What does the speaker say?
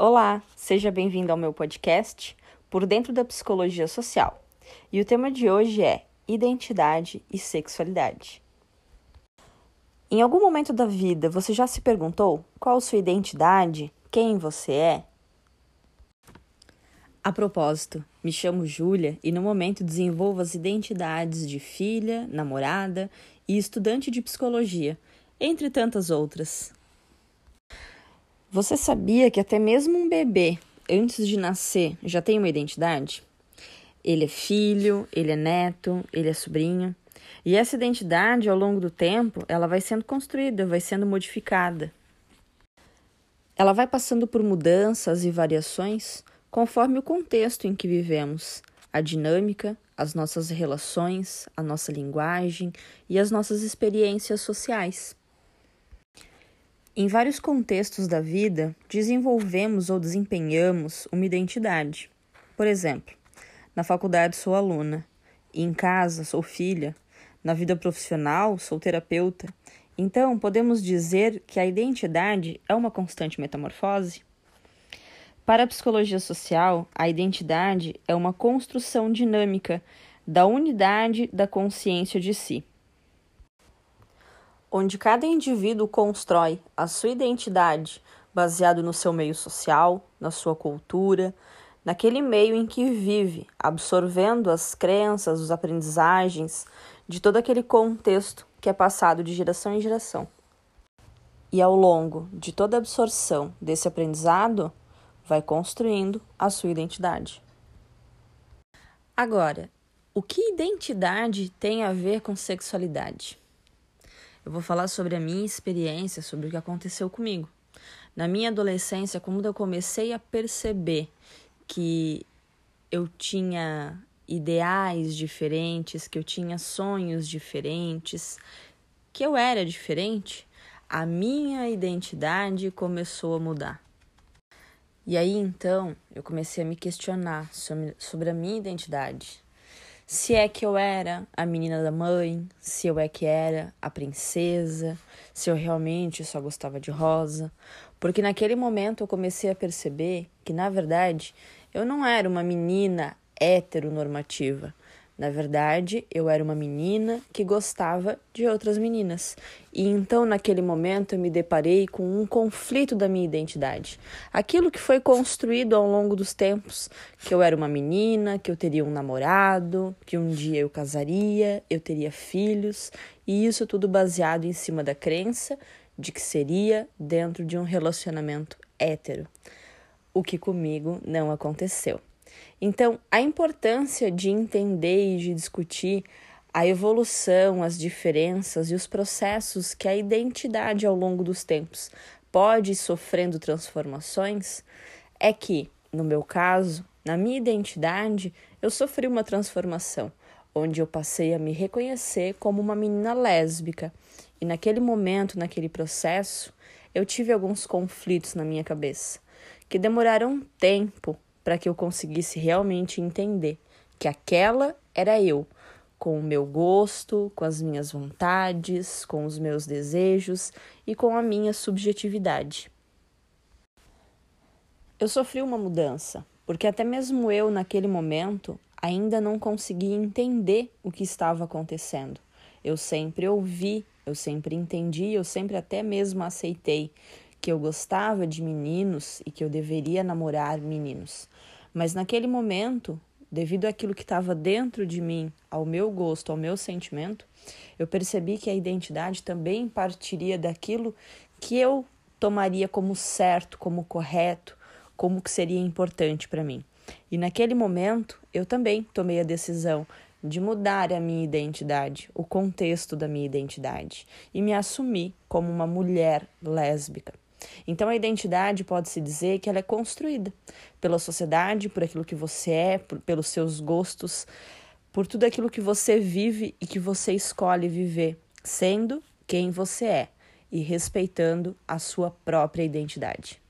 Olá, seja bem-vindo ao meu podcast Por Dentro da Psicologia Social. E o tema de hoje é Identidade e Sexualidade. Em algum momento da vida você já se perguntou qual sua identidade, quem você é? A propósito, me chamo Júlia e no momento desenvolvo as identidades de filha, namorada e estudante de psicologia, entre tantas outras. Você sabia que até mesmo um bebê, antes de nascer, já tem uma identidade? Ele é filho, ele é neto, ele é sobrinho. E essa identidade, ao longo do tempo, ela vai sendo construída, vai sendo modificada. Ela vai passando por mudanças e variações conforme o contexto em que vivemos, a dinâmica, as nossas relações, a nossa linguagem e as nossas experiências sociais. Em vários contextos da vida, desenvolvemos ou desempenhamos uma identidade. Por exemplo, na faculdade sou aluna, e em casa sou filha, na vida profissional sou terapeuta. Então, podemos dizer que a identidade é uma constante metamorfose? Para a psicologia social, a identidade é uma construção dinâmica da unidade da consciência de si onde cada indivíduo constrói a sua identidade baseado no seu meio social, na sua cultura, naquele meio em que vive, absorvendo as crenças, as aprendizagens de todo aquele contexto que é passado de geração em geração. E ao longo de toda a absorção desse aprendizado, vai construindo a sua identidade. Agora, o que identidade tem a ver com sexualidade? Eu vou falar sobre a minha experiência, sobre o que aconteceu comigo. Na minha adolescência, quando eu comecei a perceber que eu tinha ideais diferentes, que eu tinha sonhos diferentes, que eu era diferente, a minha identidade começou a mudar. E aí então eu comecei a me questionar sobre, sobre a minha identidade se é que eu era a menina da mãe, se eu é que era a princesa, se eu realmente só gostava de rosa, porque naquele momento eu comecei a perceber que na verdade eu não era uma menina heteronormativa. Na verdade, eu era uma menina que gostava de outras meninas. E então, naquele momento, eu me deparei com um conflito da minha identidade. Aquilo que foi construído ao longo dos tempos: que eu era uma menina, que eu teria um namorado, que um dia eu casaria, eu teria filhos, e isso tudo baseado em cima da crença de que seria dentro de um relacionamento hétero. O que comigo não aconteceu. Então, a importância de entender e de discutir a evolução, as diferenças e os processos que a identidade ao longo dos tempos pode ir sofrendo transformações é que, no meu caso, na minha identidade, eu sofri uma transformação, onde eu passei a me reconhecer como uma menina lésbica. E naquele momento, naquele processo, eu tive alguns conflitos na minha cabeça, que demoraram tempo para que eu conseguisse realmente entender que aquela era eu, com o meu gosto, com as minhas vontades, com os meus desejos e com a minha subjetividade. Eu sofri uma mudança, porque até mesmo eu, naquele momento, ainda não conseguia entender o que estava acontecendo. Eu sempre ouvi, eu sempre entendi, eu sempre até mesmo aceitei que eu gostava de meninos e que eu deveria namorar meninos. Mas naquele momento, devido àquilo que estava dentro de mim, ao meu gosto, ao meu sentimento, eu percebi que a identidade também partiria daquilo que eu tomaria como certo, como correto, como que seria importante para mim. E naquele momento, eu também tomei a decisão de mudar a minha identidade, o contexto da minha identidade e me assumir como uma mulher lésbica. Então a identidade pode-se dizer que ela é construída pela sociedade, por aquilo que você é, por, pelos seus gostos, por tudo aquilo que você vive e que você escolhe viver, sendo quem você é e respeitando a sua própria identidade.